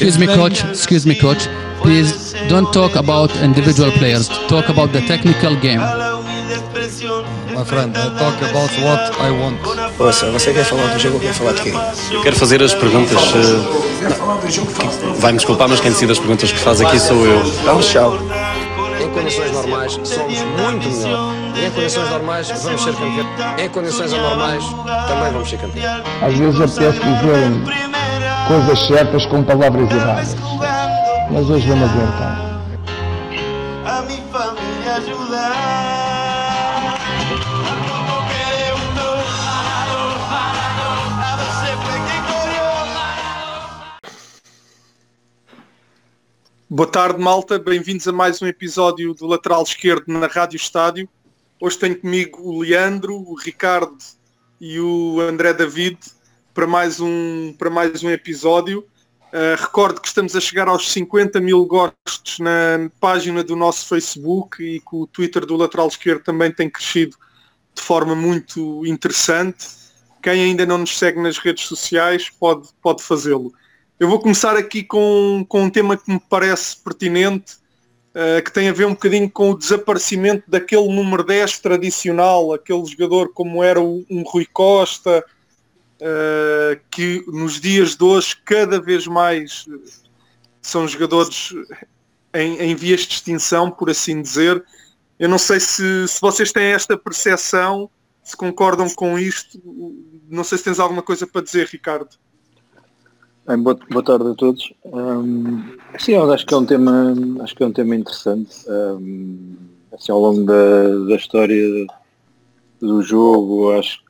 Excuse me, coach. Excuse me, coach. Please don't talk about individual players. Talk about the technical game. My friend, I talk about what I want. Ouça, você quer falar do jogo ou quer falar de quê? Eu quero fazer as perguntas. eh, Vai-me desculpar, mas quem decide as perguntas que faz aqui sou eu. Vamos, tchau. Em condições normais, somos muito melhor. Em condições normais, vamos ser campeões. Em condições anormais, também vamos ser campeões. Às vezes apetece dizer coisas certas com palavras erradas. Mas hoje vamos aguentar. a. Boa tarde, malta. Bem-vindos a mais um episódio do Lateral Esquerdo na Rádio Estádio. Hoje tenho comigo o Leandro, o Ricardo e o André David para mais um, para mais um episódio. Uh, recordo que estamos a chegar aos 50 mil gostos na página do nosso Facebook e que o Twitter do Lateral Esquerdo também tem crescido de forma muito interessante. Quem ainda não nos segue nas redes sociais pode, pode fazê-lo. Eu vou começar aqui com, com um tema que me parece pertinente, uh, que tem a ver um bocadinho com o desaparecimento daquele número 10 tradicional, aquele jogador como era o, um Rui Costa, uh, que nos dias de hoje cada vez mais uh, são jogadores em, em vias de extinção, por assim dizer. Eu não sei se, se vocês têm esta percepção, se concordam com isto. Não sei se tens alguma coisa para dizer, Ricardo. Bem, boa, boa tarde a todos. Hum, sim, acho que é um tema, acho que é um tema interessante. Hum, assim, ao longo da, da história do jogo, acho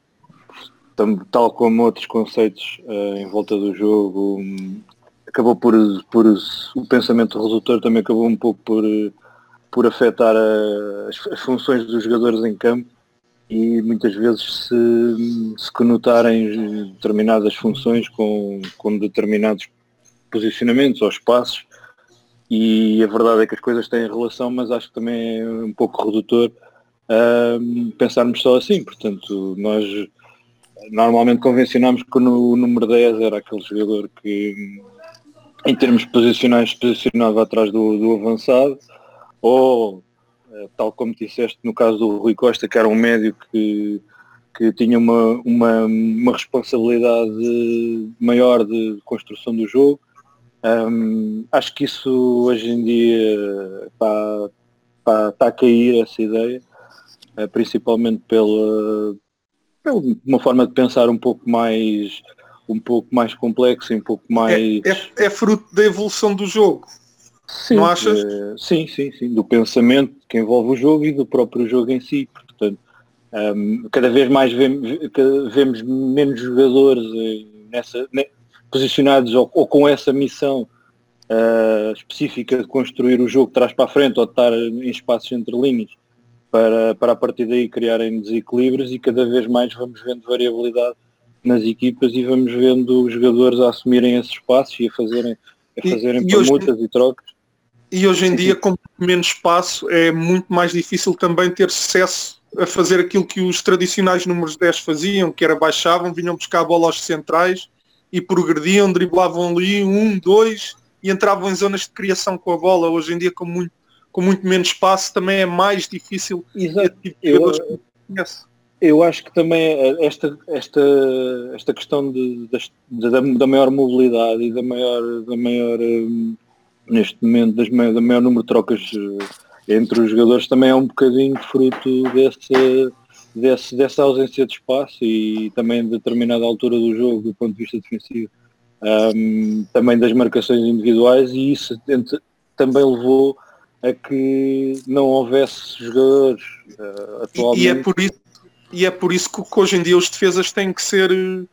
tal como outros conceitos eh, em volta do jogo, hum, acabou por, por o pensamento resultor também acabou um pouco por, por afetar a- as, as funções dos jogadores em campo e muitas vezes se, se conotarem determinadas funções com, com determinados posicionamentos ou espaços e a verdade é que as coisas têm relação, mas acho que também é um pouco redutor hum, pensarmos só assim. Portanto, nós normalmente convencionamos que o número 10 era aquele jogador que em termos posicionais posicionava atrás do, do avançado ou eh, tal como disseste no caso do Rui Costa, que era um médio que, que tinha uma, uma, uma responsabilidade maior de construção do jogo. Hum, acho que isso hoje em dia está, a cair essa ideia, eh, principalmente pela uma forma de pensar um pouco mais um pouco mais complexa, um pouco mais É, é, é fruto da evolução do jogo. Sim, Não achas? eh, sim, sim, sim, do pensamento que envolve o jogo e do próprio jogo em si. Portanto, ehm, cada vez mais vemos, vemos menos jogadores eh, nessa, ne- posicionados ou, ou com essa missão eh, específica de construir o jogo de trás para a frente ou de estar em espaços entre linhas para, para a partir daí criarem desequilíbrios e cada vez mais vamos vendo variabilidade nas equipas e vamos vendo os jogadores a assumirem esses espaços e a fazerem, a E- fazerem e hoje- permutas e trocas. E hoje em dia, com menos espaço, é muito mais difícil também ter sucesso a fazer aquilo que os tradicionais números 10 faziam, que era baixavam, vinham buscar a bola aos centrais e progrediam, driblavam ali um, dois e entravam em zonas de criação com a bola. Hoje em dia, com muito, com muito menos espaço, também é mais difícil Exato. tipo de Eu, eu acho que também eh, esta, esta, esta questão de, das- da, da maior mobilidade e da maior, da maior hum, neste momento, das maior, da maior número de trocas eh, entre os jogadores também é um bocadinho fruto desse, desse, dessa ausência de espaço e também de determinada altura do jogo do ponto de vista defensivo. Hum, também das marcações individuais e isso também levou a que não houvesse jogadores eh, atualmente E, é por isso, e é por isso que, hoje em dia os defesas têm que ser eh,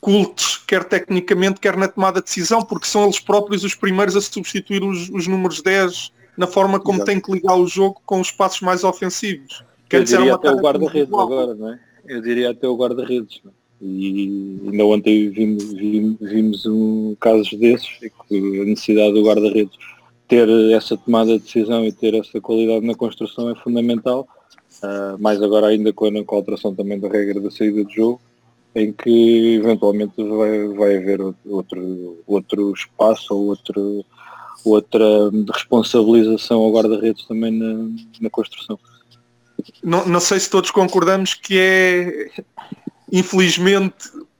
cultos, quer tecnicamente, quer na tomada de decisão, porque são eles próprios os primeiros a substituir os, os números 10 na forma como Exato. têm que ligar o jogo com os passos mais ofensivos. Que Eu era diria até o guarda-redes agora, não é? Eu diria até o guarda-redes. é? E ainda ontem vimos, vimos, vimos um, casos desses, a necessidade do guarda-redes ter essa tomada de decisão e ter essa qualidade na construção é fundamental. Ah, mais agora ainda com a, com a alteração também da regra da saída do jogo. em que eventualmente vai, vai haver outro, outro espaço ou outro, outra responsabilização ao guarda-redes também na, na construção. Não, não sei se todos concordamos que é, infelizmente,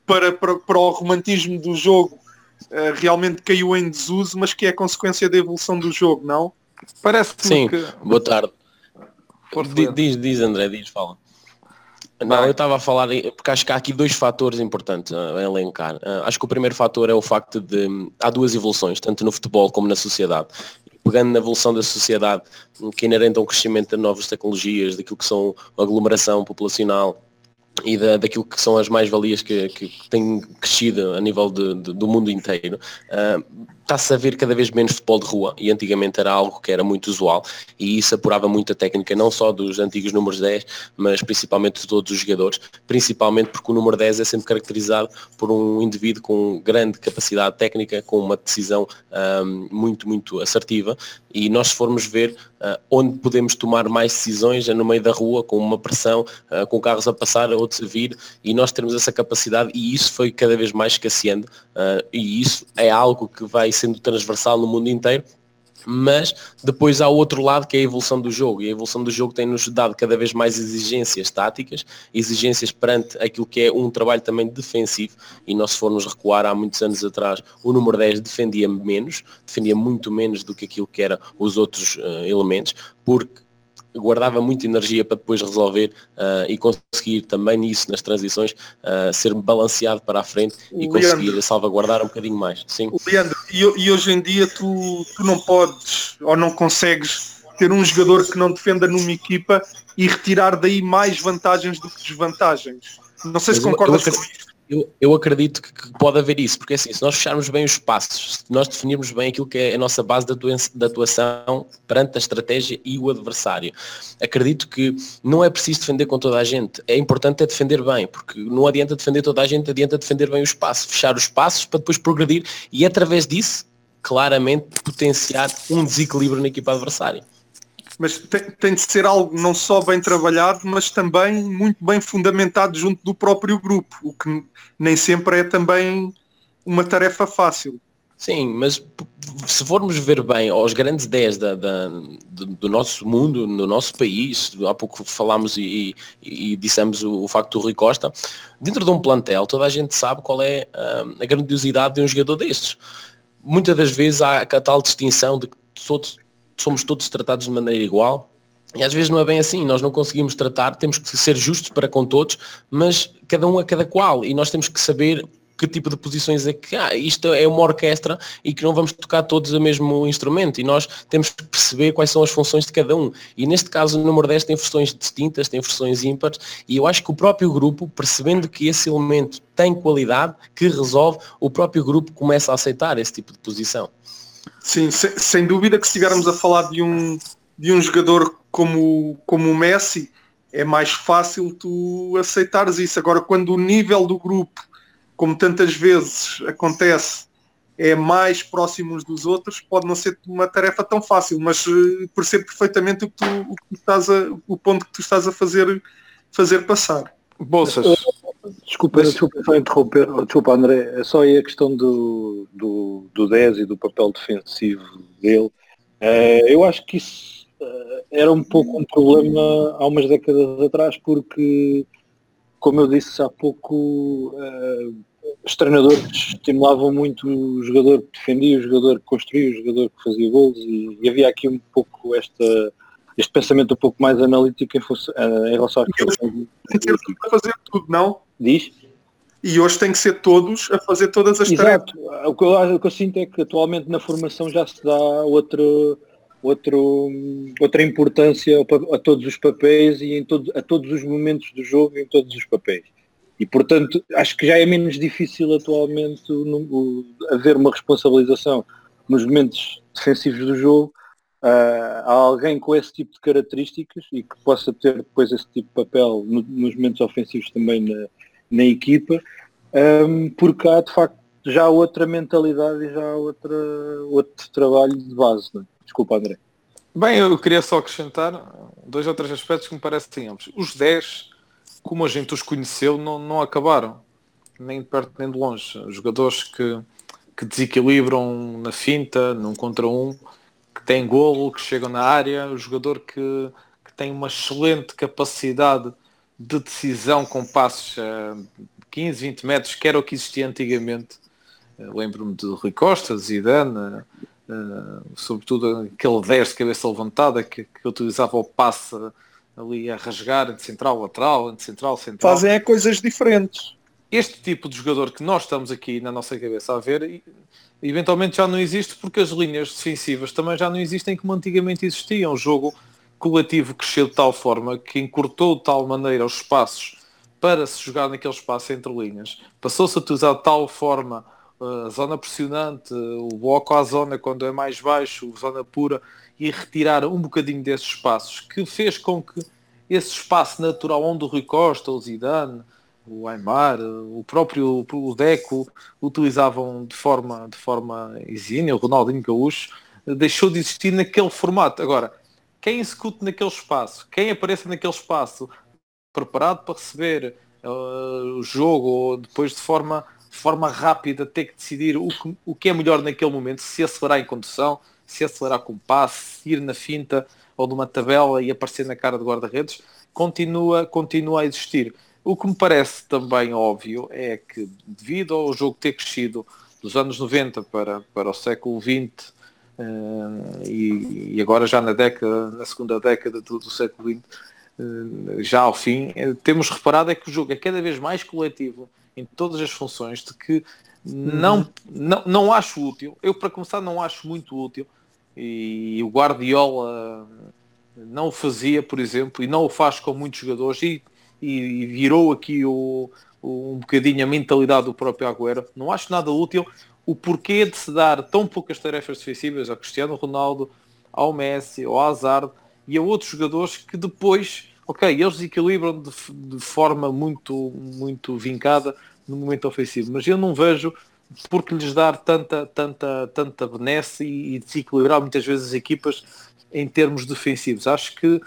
para, para, para o romantismo do jogo, uh, realmente caiu em desuso, mas que é consequência da evolução do jogo, não? Parece Sim, que... boa tarde. Diz, diz André, diz, fala. Não, eu estava a falar, porque acho que há aqui dois fatores importantes a elencar. Ah, acho que o primeiro fator é o facto de hum, há duas evoluções, tanto no futebol como na sociedade. Pegando na evolução da sociedade, hum, que inerente a um crescimento de novas tecnologias, daquilo que são aglomeração populacional e da, daquilo que são as mais-valias que, que têm crescido a nível de- de- do mundo inteiro, ah, está-se a ver cada vez menos futebol de rua e antigamente era algo que era muito usual e isso apurava muito a técnica não só dos antigos números 10, mas principalmente de todos os jogadores, principalmente porque o número 10 é sempre caracterizado por um indivíduo com grande capacidade técnica, com uma decisão ahm, muito, muito assertiva e nós formos ver ah, onde podemos tomar mais decisões é no meio da rua, com uma pressão, ah, com carros a passar, outros a vir e nós temos essa capacidade e isso foi cada vez mais escasseando ah, e isso é algo que vai sendo transversal no mundo inteiro mas depois há outro lado que é a evolução do jogo e a evolução do jogo tem-nos dado cada vez mais exigências táticas, exigências perante aquilo que é um trabalho também defensivo e nós se formos recuar há muitos anos atrás o número 10 defendia menos, defendia muito menos do que aquilo que eram os outros eh, elementos, porque guardava muita energia para depois resolver ah, e conseguir também nisso, nas transições, ah, ser balanceado para a frente e Leandro. conseguir salvaguardar um bocadinho mais. Sim. Leandro, e, e hoje em dia tu, tu não podes ou não consegues ter um jogador que não defenda numa equipa e retirar daí mais vantagens do que desvantagens. Não sei se Mas eu- concordas eu com isto. Eu, eu acredito que, pode haver isso, porque assim, se nós fecharmos bem os passos, se nós definirmos bem aquilo que é a nossa base de atuação perante a estratégia e o adversário, acredito que não é preciso defender com toda a gente, é importante é defender bem, porque não adianta defender toda a gente, adianta defender bem o espaço, fechar os passos para depois progredir e através disso, claramente, potenciar um desequilíbrio na equipa adversária. Mas tem, tem de ser algo não só bem trabalhado, mas também muito bem fundamentado junto do próprio grupo, o que nem sempre é também uma tarefa fácil. Sim, mas se formos ver bem aos grandes 10 da, da- do, do nosso mundo, no nosso país, há pouco falámos e, e- e dissemos o, o facto do Rui Costa, dentro de um plantel toda a gente sabe qual é ah, a grandiosidade de um jogador destes. Muitas das vezes há a tal distinção de que todos, somos todos tratados de maneira igual, e às vezes não é bem assim, nós não conseguimos tratar, temos que ser justos para com todos, mas cada um a cada qual, e nós temos que saber que tipo de posições é que há. Isto é uma orquestra e que não vamos tocar todos o mesmo instrumento e nós temos que perceber quais são as funções de cada um. E neste caso o número 10 tem funções distintas, tem funções ímpares e eu acho que o próprio grupo, percebendo que esse elemento tem qualidade, que resolve, o próprio grupo começa a aceitar esse tipo de posição. Sim, sem, sem dúvida que se estivermos a falar de um, de um jogador como, como o Messi, é mais fácil tu aceitares isso. Agora, quando o nível do grupo, como tantas vezes acontece, é mais próximo uns dos outros, pode não ser uma tarefa tão fácil, mas eh, percebo perfeitamente o, que tu, o, que tu estás a, o ponto que tu estás a fazer, fazer passar. Bolsas. Desculpa, desculpa só interromper, Oh, desculpa André, é só aí a questão do, do, do 10 e do papel defensivo dele. Eh, eu acho que isso eh, era um pouco um problema há umas décadas atrás, porque, como eu disse há pouco, eh, os treinadores estimulavam muito o jogador que defendia, o jogador que construía, o jogador que fazia gols e, e havia aqui um pouco esta, este pensamento um pouco mais analítico em, função- em relação às questões. Tem a fazer tudo, não? Diz? E hoje tem que ser todos a fazer todas as tarefas. Exato. O que, eu, o que eu sinto é que atualmente na formação já se dá outro, outro, outra importância a todos os papéis e em todo, a todos os momentos do jogo e em todos os papéis. E portanto acho que já é menos difícil atualmente no- o- haver uma responsabilização nos momentos defensivos do jogo ah, a alguém com esse tipo de características e que possa ter depois esse tipo de papel no- nos momentos ofensivos também na, na equipa, um, porque há de facto já outra mentalidade e já outra, outro trabalho de base. Não é? Desculpa André. Bem, eu queria só acrescentar dois ou três aspectos que me parecem amplos. Os 10, como a gente os conheceu, não, não acabaram. nem de perto nem de longe. Jogadores que, que desequilibram na finta, num contra um, que têm golo, que chegam na área, o jogador que, que tem uma excelente capacidade de decisão com passos a 15, 20 metros, que era o que existia antigamente. Eh, Lembro-me de Rui Costa, Zidane, uh, sobretudo aquele 10 de cabeça levantada que, que utilizava o passe ali a rasgar entre central lateral, entre central central. Fazem é coisas diferentes. Este tipo de jogador que nós estamos aqui na nossa cabeça a ver, eventualmente já não existe porque as linhas defensivas também já não existem como antigamente existiam. O jogo coletivo cresceu de tal forma que encurtou de tal maneira os espaços para se jogar naquele espaço entre linhas. Passou-se a utilizar de tal forma a zona pressionante, o bloco à zona quando é mais baixo, zona pura, e retirar um bocadinho desses espaços, que fez com que esse espaço natural onde o Rui Costa, o Zidane, o Aymar, o próprio o Deco utilizavam de forma, de forma exímia, o Ronaldinho Gaúcho, deixou de existir naquele formato. Agora, quem execute naquele espaço, quem apareça naquele espaço preparado para receber uh, o jogo ou depois de forma de forma rápida ter que decidir o que, o que é melhor naquele momento, se acelerar em condução, se acelerar com passe, ir na finta ou numa tabela e aparecer na cara de guarda-redes, continua, continua a existir. O que me parece também óbvio é que devido ao jogo ter crescido dos anos 90 para, para o século XX e, e, agora já na década, na segunda década do, do século XX, já ao fim, uh, temos reparado é que o jogo é cada vez mais coletivo em todas as funções de que não, uhum. não, não acho útil. Eu, para começar, não acho muito útil. E o Guardiola não o fazia, por exemplo, e não o faz com muitos jogadores. E, e virou aqui o, o, um bocadinho a mentalidade do próprio Agüero. Não acho nada útil o porquê de se dar tão poucas tarefas defensivas ao Cristiano Ronaldo, ao Messi, ao Hazard e a outros jogadores que depois, ok, eles equilibram de, de forma muito, muito vincada no momento ofensivo, mas eu não vejo porque lhes dar tanta, tanta, tanta benesse e, e desequilibrar muitas vezes as equipas em termos defensivos. Acho que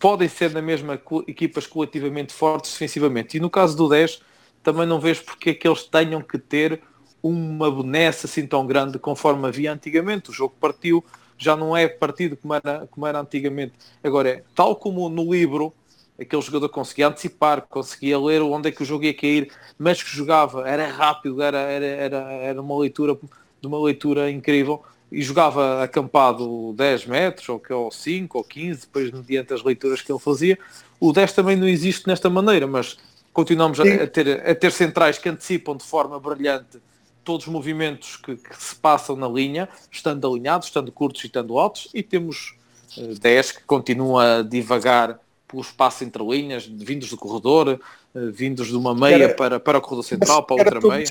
podem ser na mesma equipas coletivamente fortes defensivamente. E no caso do 10, também não vejo porque é que eles tenham que ter uma benesse assim tão grande conforme havia antigamente. O jogo partiu, já não é partido como era, como era antigamente. Agora, é, tal como no livro aquele jogador conseguia antecipar, conseguia ler onde é que o jogo ia cair, mas que jogava, era rápido, era, era, era, era uma leitura de uma leitura incrível e jogava acampado 10 metros, ou, ou 5, ou 15, depois mediante as leituras que ele fazia. O 10 também não existe nesta maneira, mas continuamos a, a, ter, a ter centrais que antecipam de forma brilhante todos os movimentos que, que, se passam na linha, estando alinhados, estando curtos e estando altos, e temos uh, 10 que continuam a divagar pelo espaço entre linhas, vindos do corredor, uh, vindos de uma meia era, para, para o corredor central, para outra meia.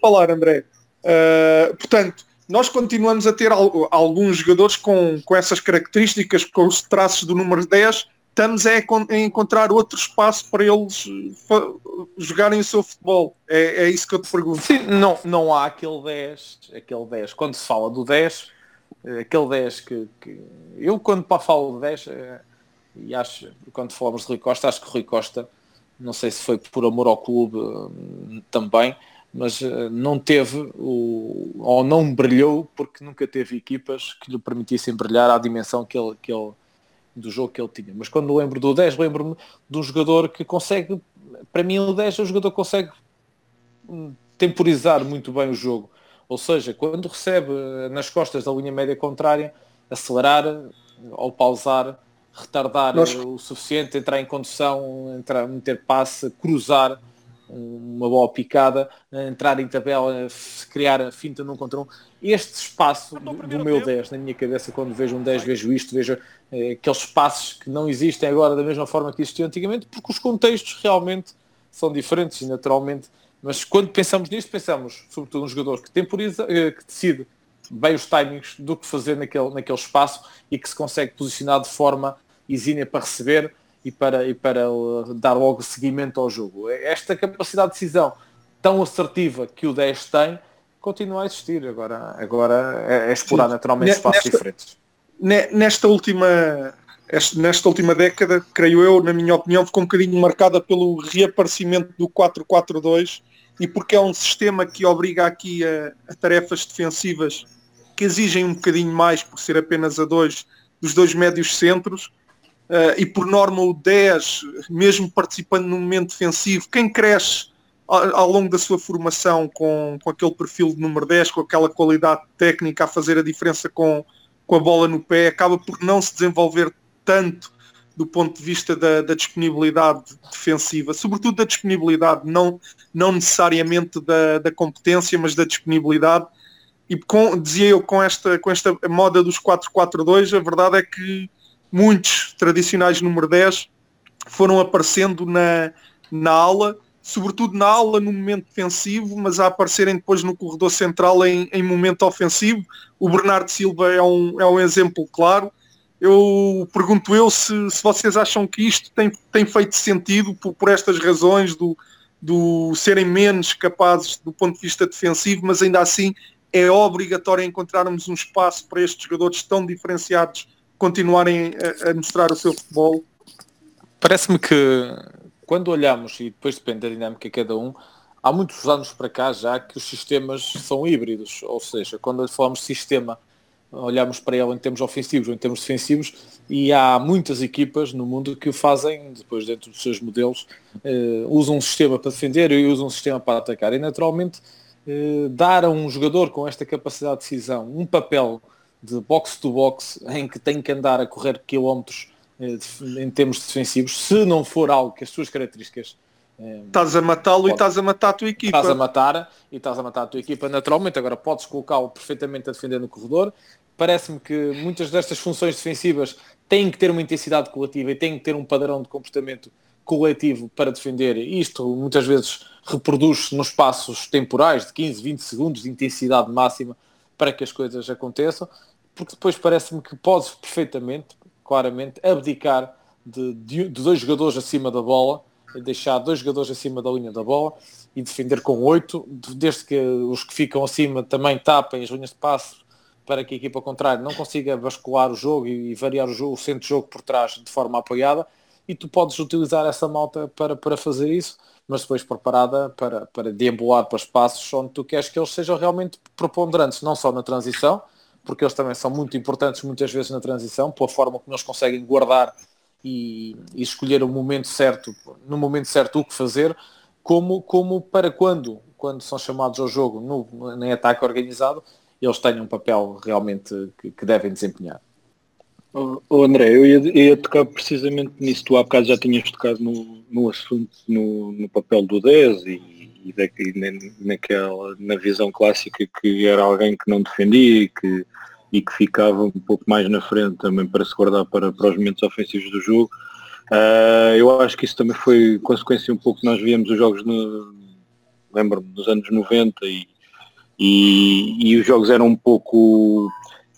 falar, André. Uh, portanto, nós continuamos a ter al alguns jogadores com, com essas características, com os traços do número 10, estamos a, encontrar outro espaço para eles jogarem o seu futebol. É, é isso que eu te pergunto. Sim, não, não há aquele 10, aquele 10. Quando se fala do 10, eh, aquele 10 que, que eu quando falo de 10 e acho, quando falamos de Rui Costa, acho que Rui Costa, não sei se foi por amor ao clube hum, também, mas não teve o, ou não brilhou porque nunca teve equipas que lhe permitissem brilhar à dimensão que ele, que ele do jogo que ele tinha. Mas quando lembro do 10, lembro-me de um jogador que consegue, para mim o 10 é um jogador que consegue hum, temporizar muito bem o jogo. Ou seja, quando recebe eh, nas costas da linha média contrária, acelerar ou pausar retardar Nós... o suficiente, entrar em condução, entrar, meter passe, cruzar uma bola picada, entrar em tabela, criar a finta num contra um. Este espaço do, do meu 10 na minha cabeça, quando vejo um 10, vejo isto, vejo eh, aqueles espaços que não existem agora da mesma forma que existiam antigamente, porque os contextos realmente são diferentes e naturalmente. Mas quando pensamos nisto, pensamos sobretudo um jogador que temporiza, eh, que decide bem os timings do que fazer naquele, naquele espaço e que se consegue posicionar de forma exímia para receber e para, e para dar logo seguimento ao jogo. Esta capacidade de decisão tão assertiva que o 10 tem continua a existir. Agora, agora é, é explorar naturalmente espaços nesta, diferentes. Nesta última, nesta última década, creio eu, na minha opinião, ficou um bocadinho marcada pelo reaparecimento do 4-4-2 e porque é um sistema que obriga aqui a, a tarefas defensivas que exigem um bocadinho mais por ser apenas a dois dos dois médios centros uh, e por norma o 10, mesmo participando no momento defensivo, quem cresce ao, ao, longo da sua formação com, com aquele perfil de número 10, com aquela qualidade técnica a fazer a diferença com, com a bola no pé, acaba por não se desenvolver tanto do ponto de vista da, da, disponibilidade defensiva, sobretudo da disponibilidade, não, não necessariamente da, da competência, mas da disponibilidade. E com, dizia eu, com esta, com esta moda dos 4-4-2, a verdade é que muitos tradicionais número 10 foram aparecendo na, na ala, sobretudo na ala no momento defensivo, mas a aparecerem depois no corredor central em, em momento ofensivo. O Bernardo Silva é um, é um exemplo claro eu pergunto eu se, se vocês acham que isto tem, tem feito sentido por, por estas razões do, do serem menos capazes do ponto de vista defensivo, mas ainda assim é obrigatório encontrarmos um espaço para estes jogadores tão diferenciados continuarem a, a mostrar o seu futebol? Parece-me que quando olhamos, e depois depende da dinâmica de cada um, há muitos anos para cá já que os sistemas são híbridos, ou seja, quando falamos de sistema olhamos para ele em termos ofensivos ou em termos defensivos e há muitas equipas no mundo que o fazem depois dentro dos seus modelos uh, usam um sistema para defender e usam um sistema para atacar e naturalmente uh, dar a um jogador com esta capacidade de decisão um papel de box to box em que tem que andar a correr quilómetros uh, em termos defensivos se não for algo que as suas características Estás a matá-lo e estás a matar a tua equipa. Estás a matar e estás a matar a tua equipa naturalmente. Agora podes colocá-lo perfeitamente a defender no corredor parece-me que muitas destas funções defensivas têm que ter uma intensidade coletiva e têm que ter um padrão de comportamento coletivo para defender. Isto muitas vezes reproduz-se nos espaços temporais de 15, 20 segundos de intensidade máxima para que as coisas aconteçam, porque depois parece-me que podes perfeitamente, claramente, abdicar de, de, de, dois jogadores acima da bola, deixar dois jogadores acima da linha da bola e defender com oito, desde que os que ficam acima também tapem as linhas de passo para que a equipa contrária não consiga bascular o jogo e variar o, jogo, o centro de jogo por trás de forma apoiada. E tu podes utilizar essa malta para, para fazer isso, mas depois preparada para, para deambular para espaços onde tu queres que eles sejam realmente preponderantes, não só na transição, porque eles também são muito importantes muitas vezes na transição, pela forma como eles conseguem guardar e, e escolher o momento certo, no momento certo o que fazer, como, como para quando, quando são chamados ao jogo no, em ataque organizado, eles tenham um papel realmente que, que devem desempenhar. Oh, oh André, eu ia, ia, tocar precisamente nisso. Tu há bocado já tinhas tocado no, no assunto, no, no papel do 10 e, naquela, na visão clássica que era alguém que não defendia e que, e que ficava um pouco mais na frente também para se guardar para, para os momentos ofensivos do jogo. Uh, eu acho que isso também foi consequência um pouco, nós víamos os jogos no, lembro-me, nos anos 90 e, e, e os jogos eram um pouco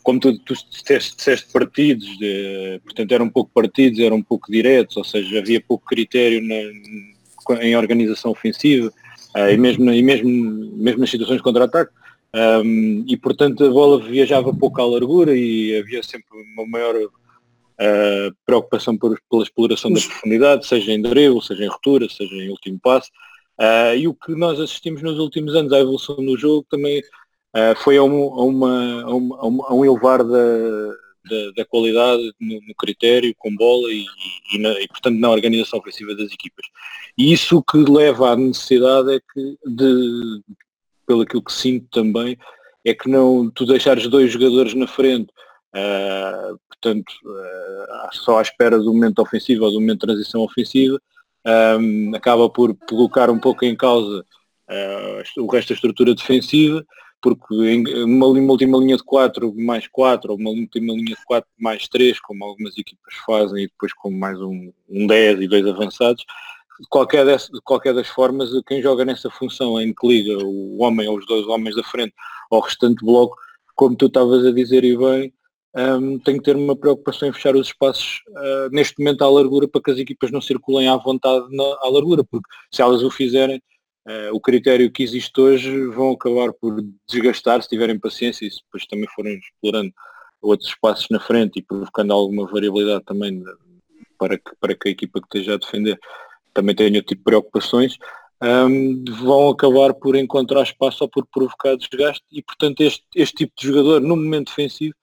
como tu, tu disseste partidos, de, portanto eram um pouco partidos, eram um pouco diretos, ou seja, havia pouco critério na, em organização ofensiva uh, e, mesmo, e mesmo, mesmo nas situações de contra-ataque. Um, e portanto a bola viajava pouco à largura e havia sempre uma maior uh, preocupação por, pela exploração da profundidade, seja em drible, seja em ruptura, seja em último passo. Uh, e o que nós assistimos nos últimos anos à evolução do jogo também uh, foi a, um, a, uma, a, uma, a, um elevar da, da, da qualidade no, no, critério, com bola e, e, na, e, portanto na organização ofensiva das equipas. E isso que leva à necessidade é que, de, pelo aquilo que sinto também, é que não tu deixares dois jogadores na frente, uh, portanto, só à espera do momento ofensivo ou do momento de transição ofensiva, um, acaba por colocar um pouco em causa uh, o resto da estrutura defensiva, porque uma, uma, última linha de 4 mais 4, ou uma última linha de 4 mais 3, como algumas equipas fazem, e depois com mais um, um 10 e dois avançados, de qualquer, desse, de qualquer das formas, quem joga nessa função em que liga o homem ou os dois homens da frente ao restante bloco, como tu estavas a dizer e bem, um, tem que ter uma preocupação em fechar os espaços uh, neste momento à largura para que as equipas não circulem à vontade na, à largura, porque se elas o fizerem, uh, o critério que existe hoje vão acabar por desgastar se tiverem paciência e se depois também forem explorando outros espaços na frente e provocando alguma variabilidade também para que, para que a equipa que esteja a defender também tenha outro tipo de preocupações. um, vão acabar por encontrar espaço ou por provocar desgaste e portanto este, este tipo de jogador no momento defensivo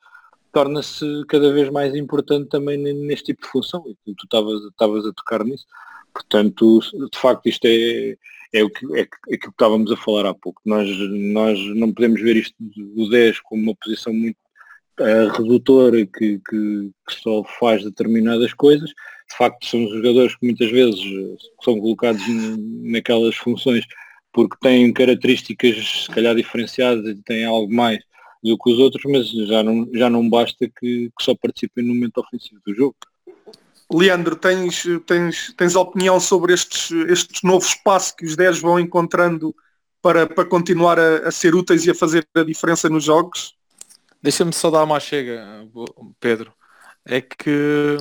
torna-se cada vez mais importante também neste tipo de função e tu estavas a tocar nisso portanto de facto isto é, é o que, é, é que estávamos a falar há pouco nós, nós não podemos ver isto do 10 como uma posição muito uh, redutora que, que, que só faz determinadas coisas de facto são jogadores que muitas vezes eh, são colocados naquelas funções porque têm características se calhar diferenciadas e têm algo mais do que os outros, mas já não, já não basta que, que só participem no momento ofensivo do jogo. Leandro, tens, tens, tens opinião sobre estes, estes novos espaços que os 10 vão encontrando para, para continuar a, a ser úteis e a fazer a diferença nos jogos? Deixa-me só dar uma chega, Pedro. É que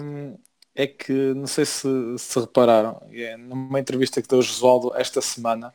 é que, não sei se, se repararam, é, numa entrevista que deu o Josualdo esta semana,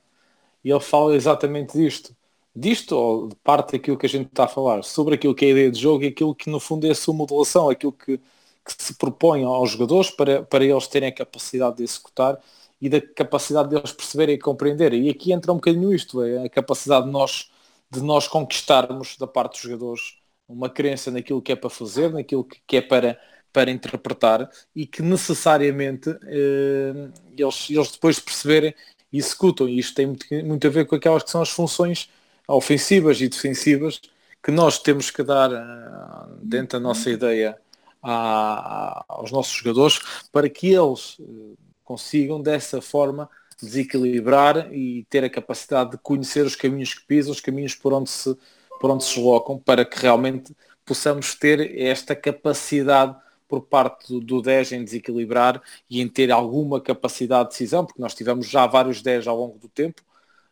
e ele fala exatamente disto. Disto, ou de parte daquilo que a gente está a falar, sobre aquilo que é a ideia de jogo e aquilo que no fundo é a sua modulação, aquilo que, que se propõe aos jogadores para, para eles terem a capacidade de executar e da capacidade deles perceberem e compreenderem. E aqui entra um bocadinho isto, é a capacidade de nós, de nós conquistarmos da parte dos jogadores uma crença naquilo que é para fazer, naquilo que, que é para para interpretar e que necessariamente eh, eles, eles depois de perceberem executam. E isto tem muito, muito a ver com aquelas que são as funções ofensivas e defensivas que nós temos que dar uh, dentro da nossa ideia aos nossos jogadores para que eles uh, consigam dessa forma desequilibrar e ter a capacidade de conhecer os caminhos que pisam, os caminhos por onde se, por onde se deslocam, para que realmente possamos ter esta capacidade por parte do, do 10 em desequilibrar e em ter alguma capacidade de decisão, porque nós tivemos já vários 10 ao longo do tempo,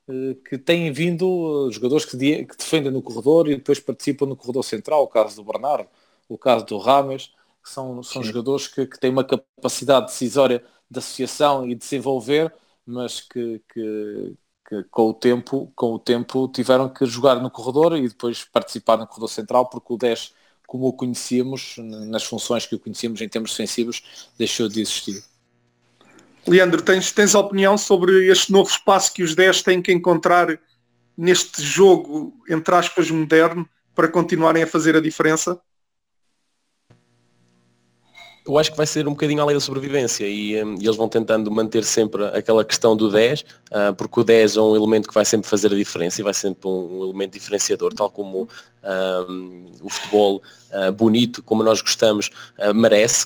eh, que têm vindo eh, jogadores que, defendem no corredor e depois participam no corredor central, o caso do Bernardo, o caso do Rames, que são, são jogadores que, que, têm uma capacidade decisória de associação e de desenvolver, mas que, que, que, com o tempo com o tempo tiveram que jogar no corredor e depois participar no corredor central porque o 10 como o conhecíamos, nas funções que o conhecíamos em termos defensivos, deixou de existir. Leandro, tens, tens opinião sobre este novo espaço que os 10 têm que encontrar neste jogo, entre aspas, moderno, para continuarem a fazer a diferença? Eu acho que vai ser um bocadinho além da sobrevivência e, um, e eles vão tentando manter sempre aquela questão do 10, uh, porque o 10 é um elemento que vai sempre fazer a diferença e vai sempre um, um elemento diferenciador, tal como um, o futebol uh, bonito, como nós gostamos, uh, merece,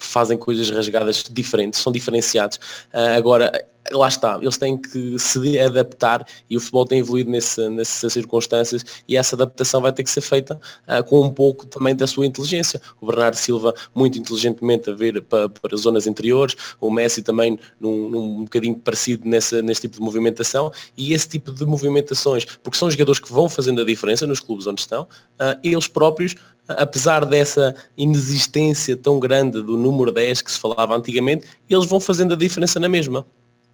fazem coisas rasgadas diferentes, são diferenciados. Uh, agora, lá está, eles têm que se adaptar e o futebol tem evoluído nesse, nessas circunstâncias e essa adaptação vai ter que ser feita uh, com um pouco também da sua inteligência. O Bernardo Silva muito inteligentemente a ver para, para zonas interiores, o Messi também num, num bocadinho parecido nessa, nesse tipo de movimentação e esse tipo de movimentações, porque são jogadores que vão fazendo a diferença nos clubes onde estão, uh, eles próprios apesar dessa inexistência tão grande do número 10 que se falava antigamente, eles vão fazendo a diferença na mesma.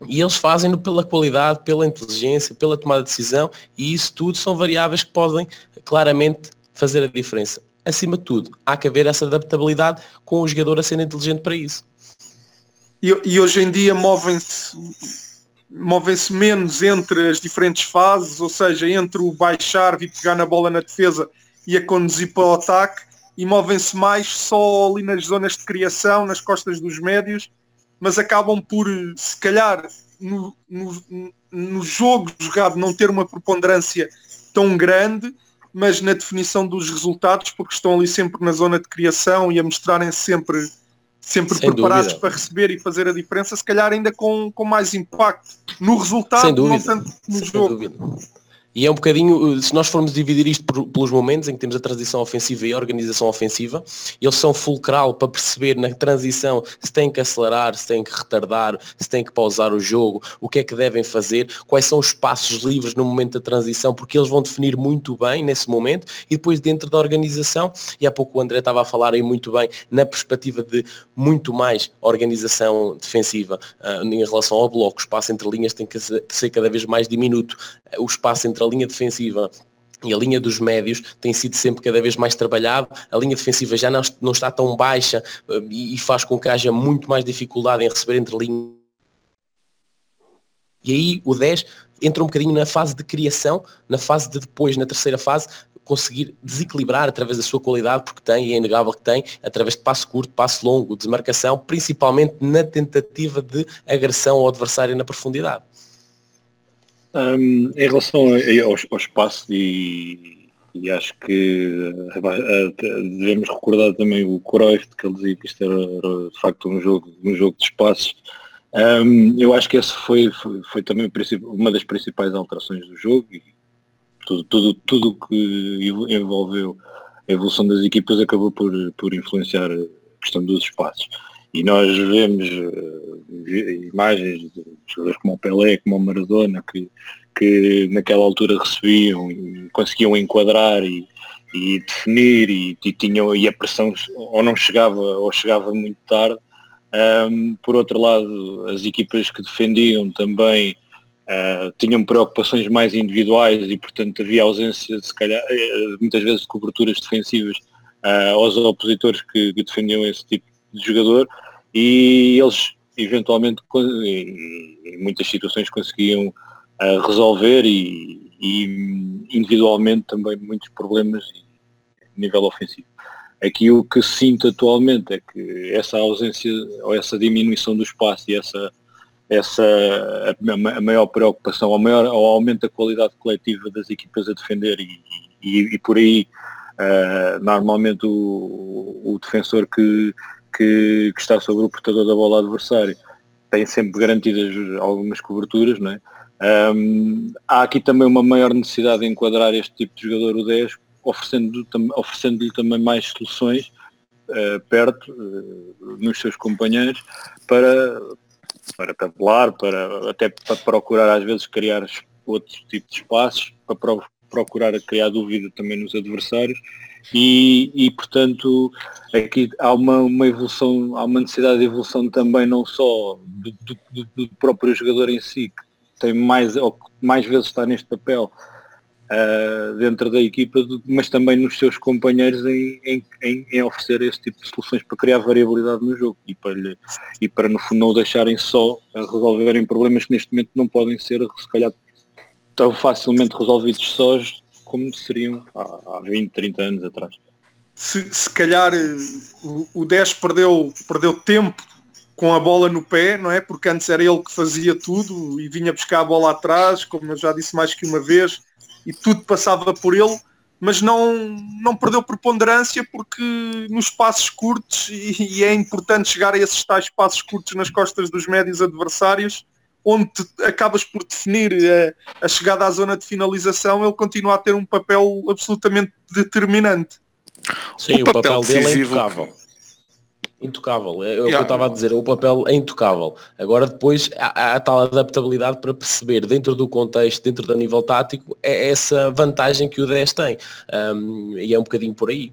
E eles fazem-no pela qualidade, pela inteligência, pela tomada de decisão e isso tudo são variáveis que podem claramente fazer a diferença. Acima de tudo, há que haver essa adaptabilidade com o jogador a ser inteligente para isso. E, e hoje em dia movem-se movem-se menos entre as diferentes fases, ou seja, entre o baixar, vir pegar na bola na defesa e a conduzir para o ataque, e movem-se mais só ali nas zonas de criação, nas costas dos médios, mas acabam por, se calhar, no, no, no jogo jogado não ter uma preponderância tão grande, mas na definição dos resultados, porque estão ali sempre na zona de criação e a mostrarem sempre sempre Sem preparados dúvida. para receber e fazer a diferença, se calhar ainda com, com mais impacto no resultado, não tanto no Sem jogo. Dúvida. E é um bocadinho, se nós formos dividir isto por, pelos momentos em que temos a transição ofensiva e a organização ofensiva, eles são fulcral para perceber na transição se tem que acelerar, se tem que retardar, se tem que pausar o jogo, o que é que devem fazer, quais são os passos livres no momento da transição, porque eles vão definir muito bem nesse momento e depois dentro da organização, e há pouco o André estava a falar aí muito bem, na perspectiva de muito mais organização defensiva uh, em relação ao bloco, o espaço entre linhas tem que ser cada vez mais diminuto, o espaço entre a linha defensiva e a linha dos médios tem sido sempre cada vez mais trabalhado, a linha defensiva já não, não está tão baixa eh, e, faz com que haja muito mais dificuldade em receber entre linhas E aí o 10 entra um bocadinho na fase de criação, na fase de depois, na terceira fase, conseguir desequilibrar através da sua qualidade, porque tem, e é inegável que tem, através de passo curto, passo longo, desmarcação, principalmente na tentativa de agressão ao adversário na profundidade. Um, em relação ao, ao espaço e, e acho que uh, devemos recordar também o Cruyff que ele dizia que isto era, era de facto um jogo, um jogo de espaços. Um, eu acho que essa foi, foi, foi, também uma das principais alterações do jogo e tudo, tudo, tudo que envolveu a evolução das equipas acabou por, por influenciar a questão dos espaços. E nós vemos uh, imagens de jogadores como o Pelé, como o Maradona, que, que naquela altura recebiam conseguiam enquadrar e, e definir e, e, tinham, e a pressão ou não chegava ou chegava muito tarde. Um, por outro lado, as equipas que defendiam também Uh, tinham preocupações mais individuais e portanto havia ausência se calhar eh, muitas vezes de coberturas defensivas uh, aos opositores que, que, defendiam esse tipo de jogador e eles eventualmente em, muitas situações conseguiam uh, resolver e, e, individualmente também muitos problemas a nível ofensivo. Aqui o que sinto atualmente é que essa ausência ou essa diminuição do espaço e essa essa a, maior preocupação, ao, maior, ao aumento da qualidade coletiva das equipas a defender e, e, e por aí uh, normalmente o, o defensor que, que, que, está sobre o portador da bola adversário tem sempre garantidas algumas coberturas, não é? Um, há aqui também uma maior necessidade de enquadrar este tipo de jogador o 10, oferecendo-lhe oferecendo também mais soluções uh, perto uh, nos seus companheiros para, para tabular, para, até para procurar às vezes criar outros tipos de espaços, para pro, procurar criar dúvida também nos adversários e, e portanto aqui há uma, uma evolução, há uma necessidade de evolução também não só do, do, do próprio jogador em si, que tem mais, ou mais vezes está neste papel, uh, dentro da equipa, mas também nos seus companheiros em, em, em, em, oferecer esse tipo de soluções para criar variabilidade no jogo e para, lhe, e para no fundo não deixarem só a resolverem problemas que neste momento não podem ser se calhar tão facilmente resolvidos sós como seriam há, há 20, 30 anos atrás. Se, se calhar o, o 10 perdeu, perdeu tempo com a bola no pé, não é? Porque antes era ele que fazia tudo e vinha buscar a bola atrás, como eu já disse mais que uma vez, e tudo passava por ele, mas não, não perdeu preponderância porque nos passos curtos, e, e, é importante chegar a esses tais passos curtos nas costas dos médios adversários, onde acabas por definir a, a chegada à zona de finalização, ele continua a ter um papel absolutamente determinante. Sim, o, o papel, papel dele é impecável intocável. É, é o que eu estava a dizer, o papel é intocável. Agora depois há, há tal adaptabilidade para perceber dentro do contexto, dentro do nível tático, é essa vantagem que o 10 tem. Um, e é um bocadinho por aí.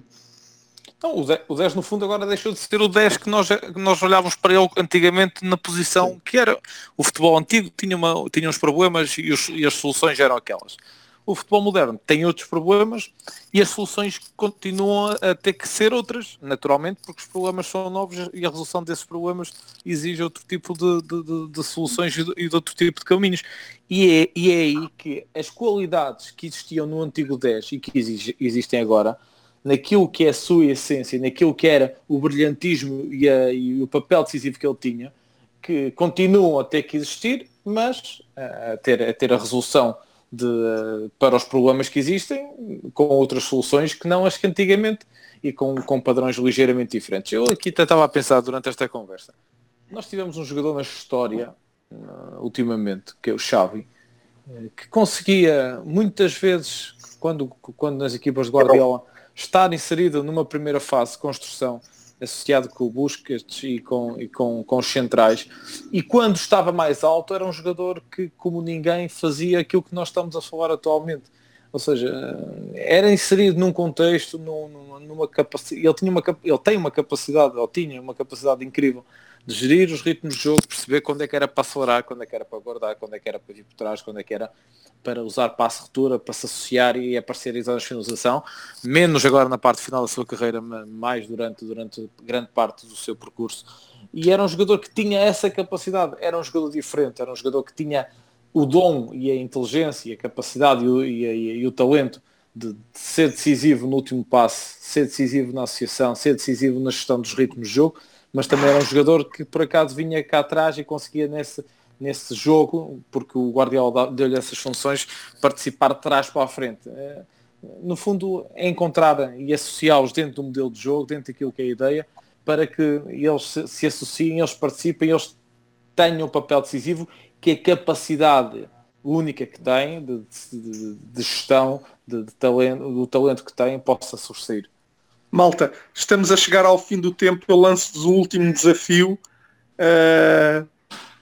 Então, o 10, o 10 no fundo agora deixou de ser o 10 que nós, que nós olhávamos para ele antigamente na posição que era. O futebol antigo tinha, uma, tinha uns problemas e, os, e as soluções eram aquelas o futebol moderno tem outros problemas e as soluções continuam a ter que ser outras, naturalmente, porque os problemas são novos e a resolução desses problemas exige outro tipo de, de, de, de soluções e de, e de, outro tipo de caminhos. E é, e é aí que as qualidades que existiam no antigo 10 e que exige, existem agora, naquilo que é a sua essência, naquilo que era o brilhantismo e, a, e o papel decisivo que ele tinha, que continuam a ter que existir, mas a ter, a ter a resolução de, para os problemas que existem com outras soluções que não as que antigamente e com, com padrões ligeiramente diferentes. Eu aqui estava a pensar durante esta conversa. Nós tivemos um jogador na história, uh, ultimamente, que é o Xavi, que conseguia muitas vezes, quando, quando nas equipas de Guardiola, estar inserido numa primeira fase de construção associado com o Busquets e com, e com, com os centrais. E quando estava mais alto era um jogador que, como ninguém, fazia aquilo que nós estamos a falar atualmente. Ou seja, era inserido num contexto, numa, numa capacidade. Ele, tinha uma, ele tem uma capacidade, ou tinha uma capacidade incrível de gerir os ritmos de jogo, perceber quando é que era para acelerar, quando é que era para guardar, quando é que era para vir por trás, quando é que era para usar passe ruptura, para se associar e aparecer de finalização, menos agora na parte final da sua carreira, mais durante, durante grande parte do seu percurso. E era um jogador que tinha essa capacidade, era um jogador diferente, era um jogador que tinha o dom e a inteligência, e a capacidade e o, e, e o talento de, de, ser decisivo no último passe, ser decisivo na associação, ser decisivo na gestão dos ritmos de jogo, mas também era um jogador que por acaso vinha cá atrás e conseguia nesse, nesse jogo, porque o Guardiola deu-lhe essas funções, participar de trás para a frente. É, no fundo, é encontrar e associá-los dentro do modelo de jogo, dentro daquilo que é a ideia, para que eles se, associem, eles participem, eles tenham um papel decisivo, que a capacidade única que têm de, de, de gestão, de, de, talento, do talento que têm, possa suceder. Malta, estamos a chegar ao fim do tempo, eu lanço-vos o último desafio. Uh,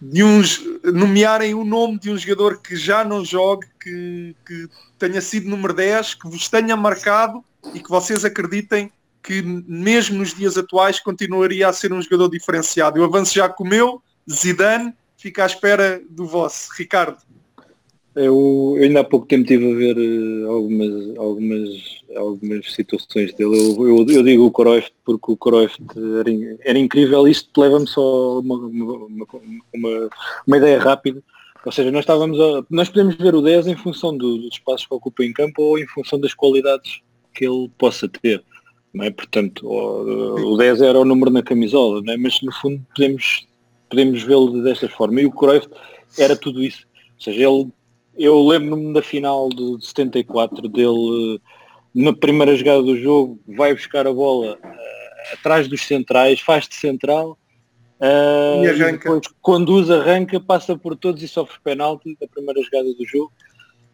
de uns nomearem o nome de um jogador que já não jogue, que, que tenha sido número 10, que vos tenha marcado e que vocês acreditem que mesmo nos dias atuais continuaria a ser um jogador diferenciado. Eu avanço já com o meu, Zidane, fica à espera do vosso. Ricardo. Eu, eu ainda há pouco tempo estive a ver uh, algumas, algumas, algumas situações dele. Eu, eu, eu, digo o Cruyff porque o Cruyff era, era incrível. Isto leva-me só uma, uma, uma, uma, ideia rápida. Ou seja, nós estávamos a, nós podemos ver o 10 em função do, dos espaços que ocupa em campo ou em função das qualidades que ele possa ter. Não é? Portanto, o, o 10 era o número na camisola, não é? mas no fundo podemos, podemos vê-lo desta forma. E o Cruyff era tudo isso. Ou seja, ele eu lembro-me da final de 74 dele na primeira jogada do jogo vai buscar a bola uh, atrás dos centrais, faz de central uh, e arranca. Depois, conduz, arranca, passa por todos e sofre penalti da primeira jogada do jogo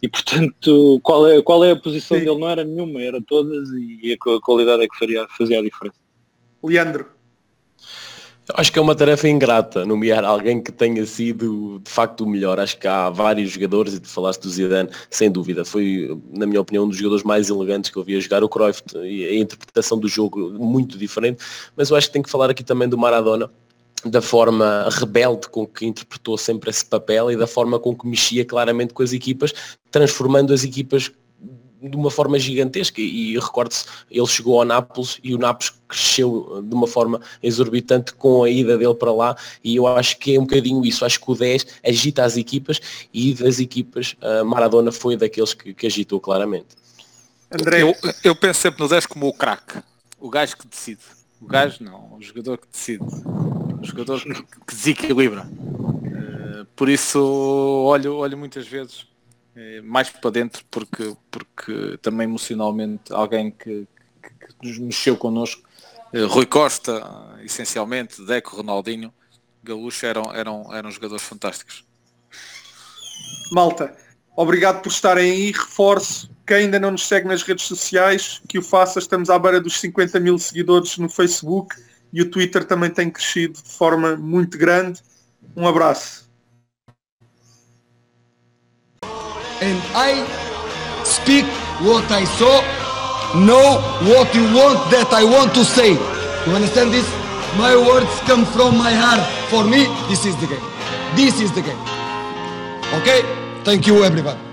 e portanto qual é, qual é a posição Sim. dele? Não era nenhuma, era todas e a qualidade é que faria, fazia a diferença. Leandro. Acho que é uma tarefa ingrata nomear alguém que tenha sido de facto o melhor. Acho que há vários jogadores, e tu falaste do Zidane, sem dúvida. Foi, na minha opinião, um dos jogadores mais elegantes que eu vi a jogar. O Cruyff a interpretação do jogo muito diferente. Mas eu acho que tem que falar aqui também do Maradona, da forma rebelde com que interpretou sempre esse papel e da forma com que mexia claramente com as equipas, transformando as equipas de uma forma gigantesca e recordo-se, ele chegou ao Nápoles e o Nápoles cresceu de uma forma exorbitante com a ida dele para lá e eu acho que é um bocadinho isso, acho que o 10 agita as equipas e das equipas Maradona foi daqueles que, que agitou claramente. André, eu, eu penso sempre no 10 como o craque, o gajo que decide. O gajo não, o jogador que decide. O jogador que, que desequilibra. Uh, por isso olho, olho muitas vezes eh, mais para dentro porque, porque também emocionalmente alguém que, que, que nos mexeu connosco, eh, Rui Costa, essencialmente, Deco, Ronaldinho, Gaúcho eram, eram, eram jogadores fantásticos. Malta, obrigado por estarem aí, reforço, quem ainda não nos segue nas redes sociais, que o faça, estamos à beira dos 50 mil seguidores no Facebook e o Twitter também tem crescido de forma muito grande. Um abraço. And I speak what I saw, know what you want that I want to say. You understand this? My words come from my heart. For me, this is the game. This is the game. Okay? Thank you, everybody.